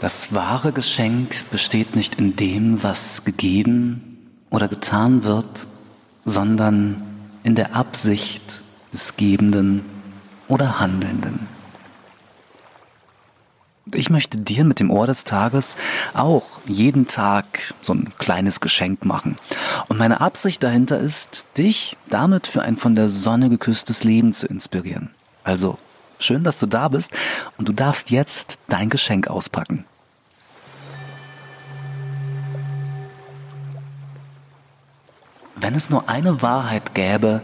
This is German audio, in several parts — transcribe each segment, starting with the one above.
Das wahre Geschenk besteht nicht in dem, was gegeben oder getan wird, sondern in der Absicht des Gebenden oder Handelnden. Ich möchte dir mit dem Ohr des Tages auch jeden Tag so ein kleines Geschenk machen. Und meine Absicht dahinter ist, dich damit für ein von der Sonne geküsstes Leben zu inspirieren. Also, schön, dass du da bist und du darfst jetzt dein Geschenk auspacken. Wenn es nur eine Wahrheit gäbe,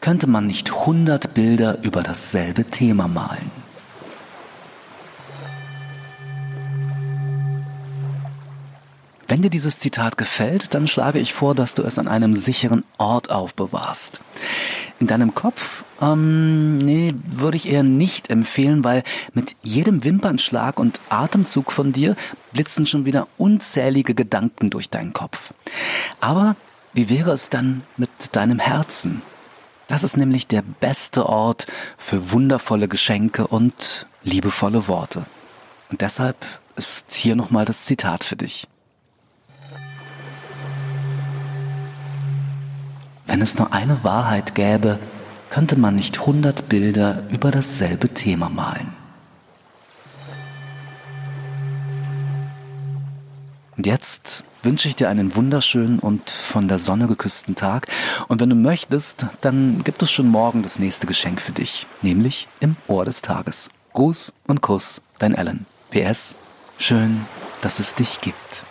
könnte man nicht hundert Bilder über dasselbe Thema malen. Wenn dir dieses Zitat gefällt, dann schlage ich vor, dass du es an einem sicheren Ort aufbewahrst. In deinem Kopf, ähm, nee, würde ich eher nicht empfehlen, weil mit jedem Wimpernschlag und Atemzug von dir blitzen schon wieder unzählige Gedanken durch deinen Kopf. Aber wie wäre es dann mit deinem Herzen? Das ist nämlich der beste Ort für wundervolle Geschenke und liebevolle Worte. Und deshalb ist hier nochmal das Zitat für dich. Wenn es nur eine Wahrheit gäbe, könnte man nicht hundert Bilder über dasselbe Thema malen. Und jetzt wünsche ich dir einen wunderschönen und von der Sonne geküssten Tag. Und wenn du möchtest, dann gibt es schon morgen das nächste Geschenk für dich, nämlich im Ohr des Tages. Gruß und Kuss, dein Ellen. PS, schön, dass es dich gibt.